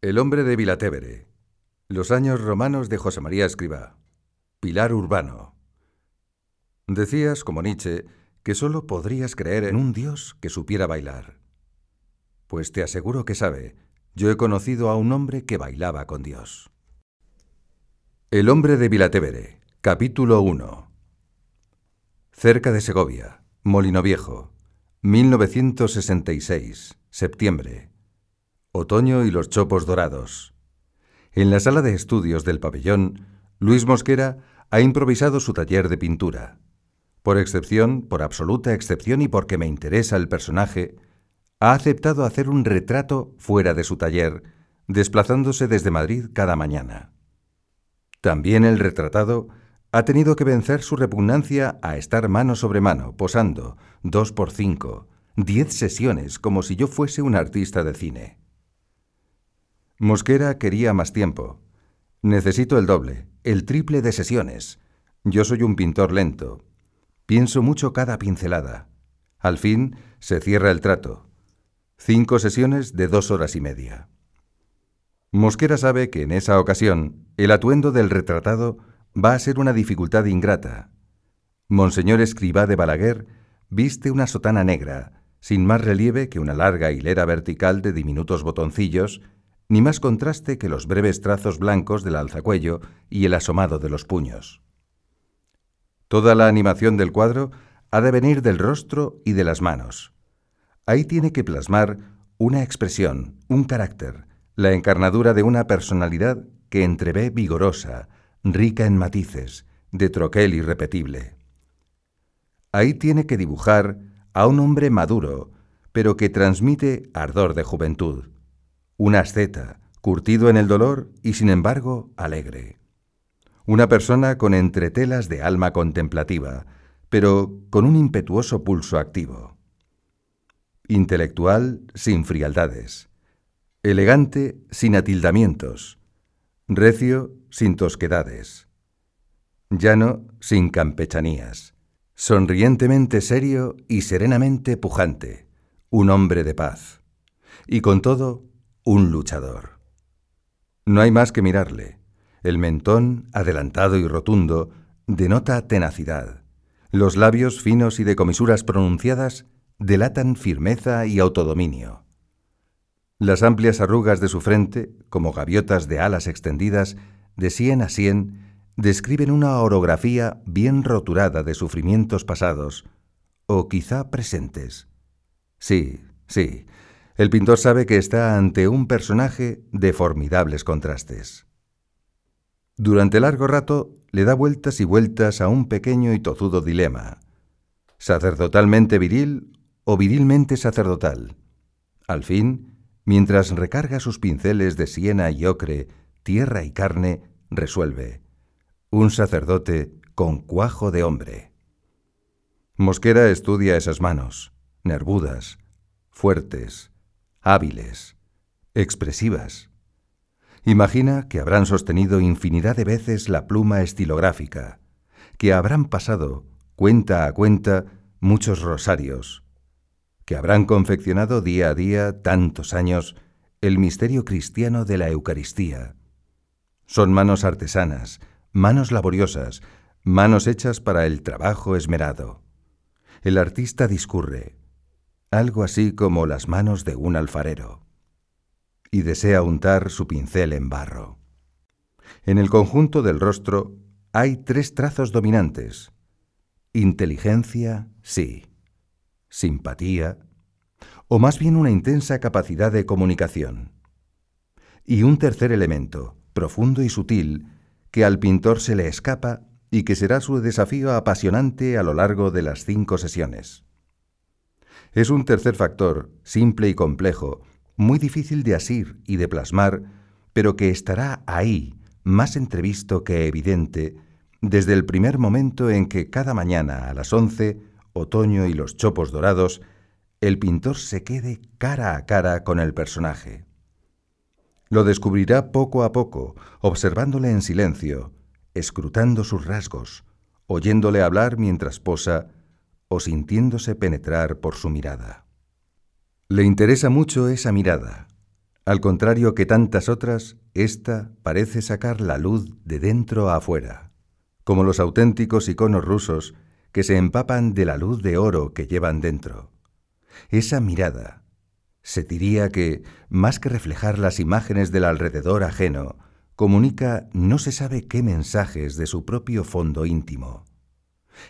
El hombre de Vilatevere. Los años romanos de José María Escribá. Pilar Urbano. Decías, como Nietzsche, que solo podrías creer en un dios que supiera bailar. Pues te aseguro que sabe. Yo he conocido a un hombre que bailaba con Dios. El hombre de Vilatevere. Capítulo 1. Cerca de Segovia. Molino Viejo. 1966. Septiembre. Otoño y los chopos dorados. En la sala de estudios del pabellón, Luis Mosquera ha improvisado su taller de pintura. Por excepción, por absoluta excepción y porque me interesa el personaje, ha aceptado hacer un retrato fuera de su taller, desplazándose desde Madrid cada mañana. También el retratado ha tenido que vencer su repugnancia a estar mano sobre mano, posando, dos por cinco, diez sesiones como si yo fuese un artista de cine. Mosquera quería más tiempo. Necesito el doble, el triple de sesiones. Yo soy un pintor lento. Pienso mucho cada pincelada. Al fin se cierra el trato. Cinco sesiones de dos horas y media. Mosquera sabe que en esa ocasión el atuendo del retratado va a ser una dificultad ingrata. Monseñor Escribá de Balaguer viste una sotana negra, sin más relieve que una larga hilera vertical de diminutos botoncillos ni más contraste que los breves trazos blancos del alzacuello y el asomado de los puños. Toda la animación del cuadro ha de venir del rostro y de las manos. Ahí tiene que plasmar una expresión, un carácter, la encarnadura de una personalidad que entrevé vigorosa, rica en matices, de troquel irrepetible. Ahí tiene que dibujar a un hombre maduro, pero que transmite ardor de juventud un asceta, curtido en el dolor y sin embargo alegre. Una persona con entretelas de alma contemplativa, pero con un impetuoso pulso activo. Intelectual sin frialdades. Elegante sin atildamientos. Recio sin tosquedades. Llano sin campechanías. Sonrientemente serio y serenamente pujante. Un hombre de paz. Y con todo, un luchador. No hay más que mirarle. El mentón, adelantado y rotundo, denota tenacidad. Los labios finos y de comisuras pronunciadas delatan firmeza y autodominio. Las amplias arrugas de su frente, como gaviotas de alas extendidas, de sien a sien, describen una orografía bien roturada de sufrimientos pasados, o quizá presentes. Sí, sí, el pintor sabe que está ante un personaje de formidables contrastes. Durante largo rato le da vueltas y vueltas a un pequeño y tozudo dilema. ¿Sacerdotalmente viril o virilmente sacerdotal? Al fin, mientras recarga sus pinceles de siena y ocre, tierra y carne, resuelve. Un sacerdote con cuajo de hombre. Mosquera estudia esas manos, nervudas, fuertes, hábiles, expresivas. Imagina que habrán sostenido infinidad de veces la pluma estilográfica, que habrán pasado, cuenta a cuenta, muchos rosarios, que habrán confeccionado día a día, tantos años, el misterio cristiano de la Eucaristía. Son manos artesanas, manos laboriosas, manos hechas para el trabajo esmerado. El artista discurre, algo así como las manos de un alfarero, y desea untar su pincel en barro. En el conjunto del rostro hay tres trazos dominantes. Inteligencia, sí. Simpatía, o más bien una intensa capacidad de comunicación. Y un tercer elemento, profundo y sutil, que al pintor se le escapa y que será su desafío apasionante a lo largo de las cinco sesiones. Es un tercer factor, simple y complejo, muy difícil de asir y de plasmar, pero que estará ahí, más entrevisto que evidente, desde el primer momento en que cada mañana a las once, otoño y los chopos dorados, el pintor se quede cara a cara con el personaje. Lo descubrirá poco a poco, observándole en silencio, escrutando sus rasgos, oyéndole hablar mientras posa o sintiéndose penetrar por su mirada. Le interesa mucho esa mirada. Al contrario que tantas otras, esta parece sacar la luz de dentro a afuera, como los auténticos iconos rusos que se empapan de la luz de oro que llevan dentro. Esa mirada, se diría que, más que reflejar las imágenes del alrededor ajeno, comunica no se sabe qué mensajes de su propio fondo íntimo.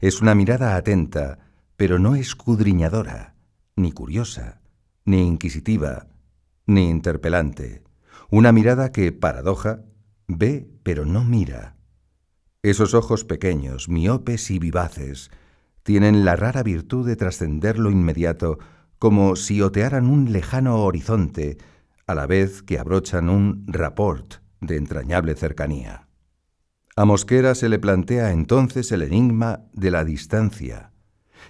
Es una mirada atenta, pero no escudriñadora, ni curiosa, ni inquisitiva, ni interpelante. Una mirada que, paradoja, ve pero no mira. Esos ojos pequeños, miopes y vivaces, tienen la rara virtud de trascender lo inmediato como si otearan un lejano horizonte, a la vez que abrochan un rapport de entrañable cercanía. A Mosquera se le plantea entonces el enigma de la distancia.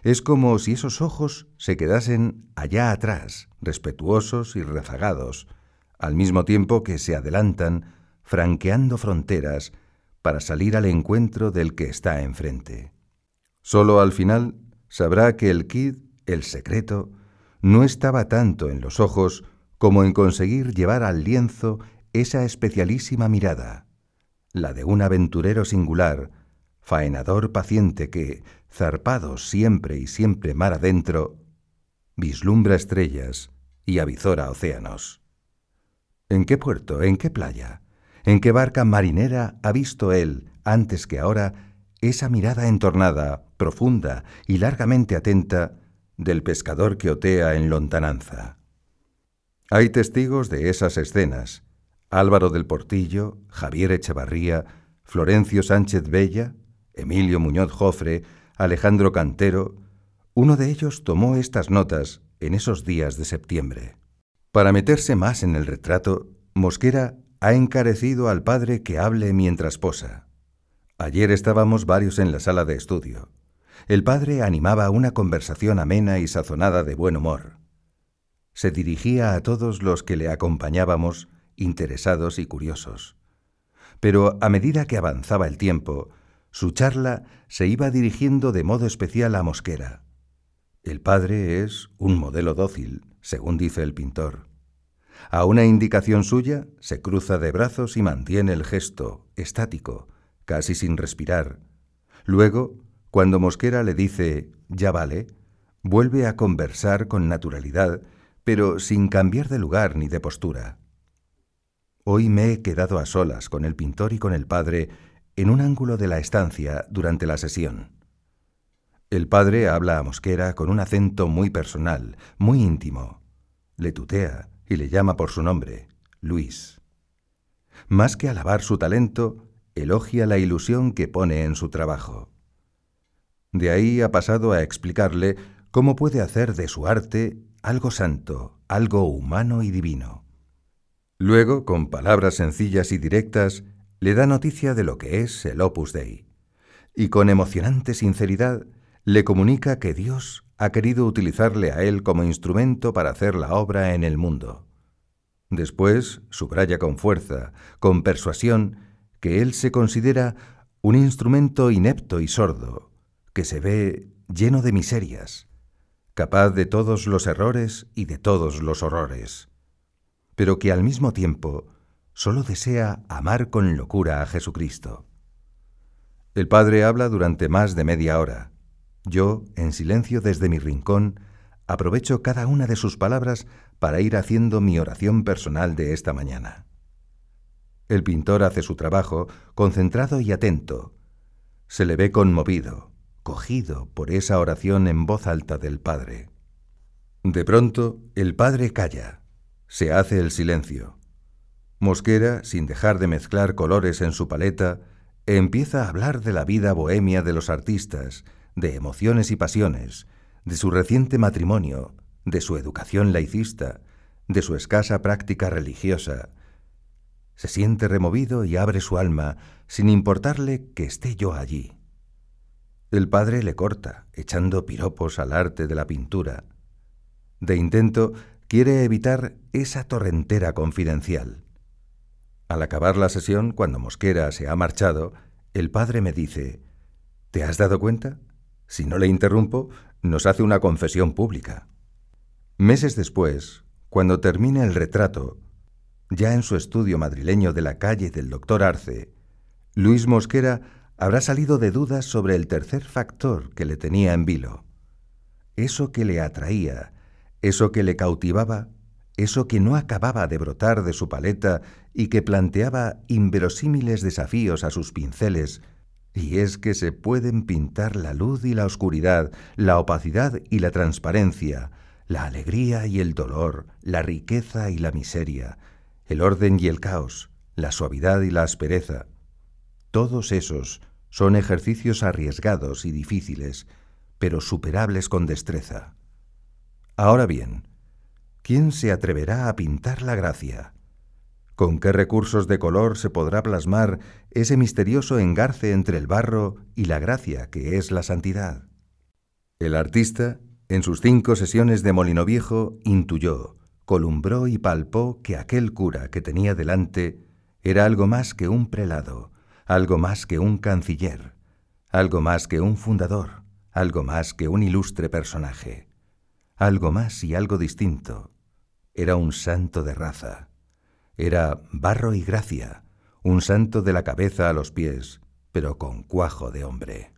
Es como si esos ojos se quedasen allá atrás, respetuosos y rezagados, al mismo tiempo que se adelantan, franqueando fronteras, para salir al encuentro del que está enfrente. Solo al final sabrá que el kid, el secreto, no estaba tanto en los ojos como en conseguir llevar al lienzo esa especialísima mirada, la de un aventurero singular, faenador paciente que, zarpado siempre y siempre mar adentro, vislumbra estrellas y avizora océanos. ¿En qué puerto, en qué playa, en qué barca marinera ha visto él, antes que ahora, esa mirada entornada, profunda y largamente atenta del pescador que otea en lontananza. Hay testigos de esas escenas, Álvaro del Portillo, Javier Echevarría, Florencio Sánchez Bella, Emilio Muñoz Jofre, Alejandro Cantero, uno de ellos tomó estas notas en esos días de septiembre. Para meterse más en el retrato, Mosquera ha encarecido al padre que hable mientras posa. Ayer estábamos varios en la sala de estudio. El padre animaba una conversación amena y sazonada de buen humor. Se dirigía a todos los que le acompañábamos, interesados y curiosos. Pero a medida que avanzaba el tiempo, su charla se iba dirigiendo de modo especial a Mosquera. El padre es un modelo dócil, según dice el pintor. A una indicación suya se cruza de brazos y mantiene el gesto, estático, casi sin respirar. Luego cuando Mosquera le dice ya vale, vuelve a conversar con naturalidad, pero sin cambiar de lugar ni de postura. Hoy me he quedado a solas con el pintor y con el padre en un ángulo de la estancia durante la sesión. El padre habla a Mosquera con un acento muy personal, muy íntimo. Le tutea y le llama por su nombre, Luis. Más que alabar su talento, elogia la ilusión que pone en su trabajo. De ahí ha pasado a explicarle cómo puede hacer de su arte algo santo, algo humano y divino. Luego, con palabras sencillas y directas, le da noticia de lo que es el Opus Dei, y con emocionante sinceridad le comunica que Dios ha querido utilizarle a él como instrumento para hacer la obra en el mundo. Después subraya con fuerza, con persuasión, que él se considera un instrumento inepto y sordo, que se ve lleno de miserias, capaz de todos los errores y de todos los horrores, pero que al mismo tiempo solo desea amar con locura a Jesucristo. El Padre habla durante más de media hora. Yo, en silencio desde mi rincón, aprovecho cada una de sus palabras para ir haciendo mi oración personal de esta mañana. El pintor hace su trabajo concentrado y atento. Se le ve conmovido, cogido por esa oración en voz alta del Padre. De pronto, el Padre calla, se hace el silencio. Mosquera, sin dejar de mezclar colores en su paleta, empieza a hablar de la vida bohemia de los artistas, de emociones y pasiones, de su reciente matrimonio, de su educación laicista, de su escasa práctica religiosa. Se siente removido y abre su alma sin importarle que esté yo allí. El padre le corta, echando piropos al arte de la pintura. De intento, quiere evitar esa torrentera confidencial. Al acabar la sesión, cuando Mosquera se ha marchado, el padre me dice, ¿Te has dado cuenta? Si no le interrumpo, nos hace una confesión pública. Meses después, cuando termine el retrato, ya en su estudio madrileño de la calle del doctor Arce, Luis Mosquera habrá salido de dudas sobre el tercer factor que le tenía en vilo. Eso que le atraía, eso que le cautivaba, eso que no acababa de brotar de su paleta y que planteaba inverosímiles desafíos a sus pinceles, y es que se pueden pintar la luz y la oscuridad, la opacidad y la transparencia, la alegría y el dolor, la riqueza y la miseria, el orden y el caos, la suavidad y la aspereza. Todos esos son ejercicios arriesgados y difíciles, pero superables con destreza. Ahora bien, ¿quién se atreverá a pintar la gracia? ¿Con qué recursos de color se podrá plasmar ese misterioso engarce entre el barro y la gracia que es la santidad? El artista, en sus cinco sesiones de Molino Viejo, intuyó, columbró y palpó que aquel cura que tenía delante era algo más que un prelado, algo más que un canciller, algo más que un fundador, algo más que un ilustre personaje, algo más y algo distinto. Era un santo de raza, era barro y gracia, un santo de la cabeza a los pies, pero con cuajo de hombre.